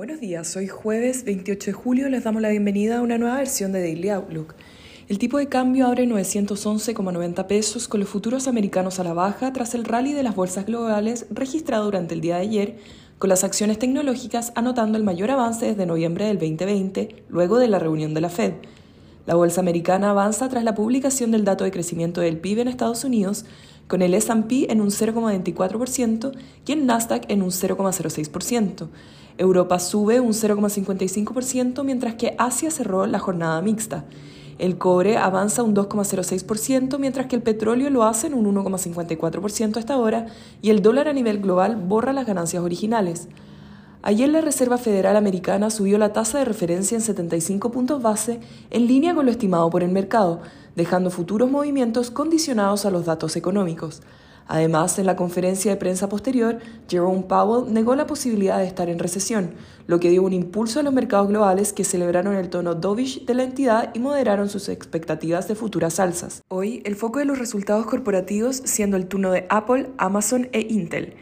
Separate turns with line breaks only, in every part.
Buenos días, hoy jueves 28 de julio les damos la bienvenida a una nueva versión de Daily Outlook. El tipo de cambio abre 911,90 pesos con los futuros americanos a la baja tras el rally de las bolsas globales registrado durante el día de ayer, con las acciones tecnológicas anotando el mayor avance desde noviembre del 2020, luego de la reunión de la Fed. La bolsa americana avanza tras la publicación del dato de crecimiento del PIB en Estados Unidos, con el S&P en un 0,24% y el Nasdaq en un 0,06%. Europa sube un 0,55%, mientras que Asia cerró la jornada mixta. El cobre avanza un 2,06%, mientras que el petróleo lo hace en un 1,54% hasta ahora y el dólar a nivel global borra las ganancias originales. Ayer la Reserva Federal Americana subió la tasa de referencia en 75 puntos base en línea con lo estimado por el mercado, dejando futuros movimientos condicionados a los datos económicos. Además, en la conferencia de prensa posterior, Jerome Powell negó la posibilidad de estar en recesión, lo que dio un impulso a los mercados globales que celebraron el tono dovish de la entidad y moderaron sus expectativas de futuras alzas. Hoy, el foco de los resultados corporativos siendo el turno de Apple, Amazon e Intel.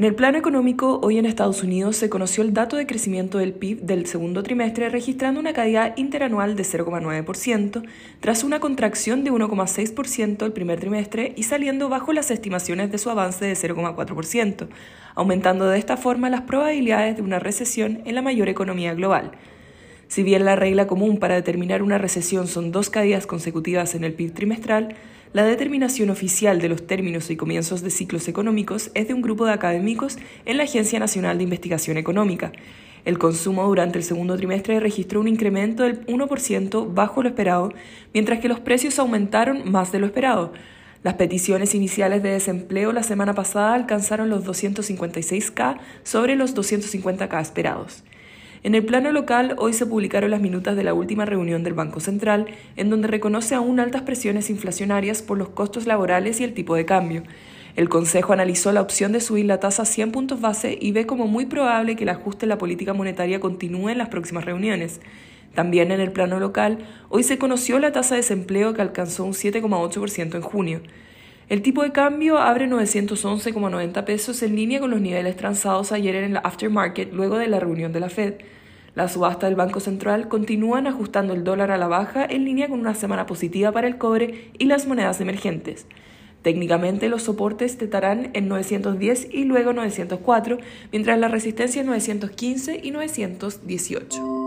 En el plano económico, hoy en Estados Unidos se conoció el dato de crecimiento del PIB del segundo trimestre, registrando una caída interanual de 0,9%, tras una contracción de 1,6% el primer trimestre y saliendo bajo las estimaciones de su avance de 0,4%, aumentando de esta forma las probabilidades de una recesión en la mayor economía global. Si bien la regla común para determinar una recesión son dos caídas consecutivas en el PIB trimestral, la determinación oficial de los términos y comienzos de ciclos económicos es de un grupo de académicos en la Agencia Nacional de Investigación Económica. El consumo durante el segundo trimestre registró un incremento del 1% bajo lo esperado, mientras que los precios aumentaron más de lo esperado. Las peticiones iniciales de desempleo la semana pasada alcanzaron los 256K sobre los 250K esperados. En el plano local, hoy se publicaron las minutas de la última reunión del Banco Central, en donde reconoce aún altas presiones inflacionarias por los costos laborales y el tipo de cambio. El Consejo analizó la opción de subir la tasa a 100 puntos base y ve como muy probable que el ajuste en la política monetaria continúe en las próximas reuniones. También en el plano local, hoy se conoció la tasa de desempleo que alcanzó un 7,8% en junio. El tipo de cambio abre 911,90 pesos en línea con los niveles transados ayer en el aftermarket luego de la reunión de la Fed. La subasta del Banco Central continúan ajustando el dólar a la baja en línea con una semana positiva para el cobre y las monedas emergentes. Técnicamente los soportes estarán en 910 y luego 904, mientras la resistencia en 915 y 918.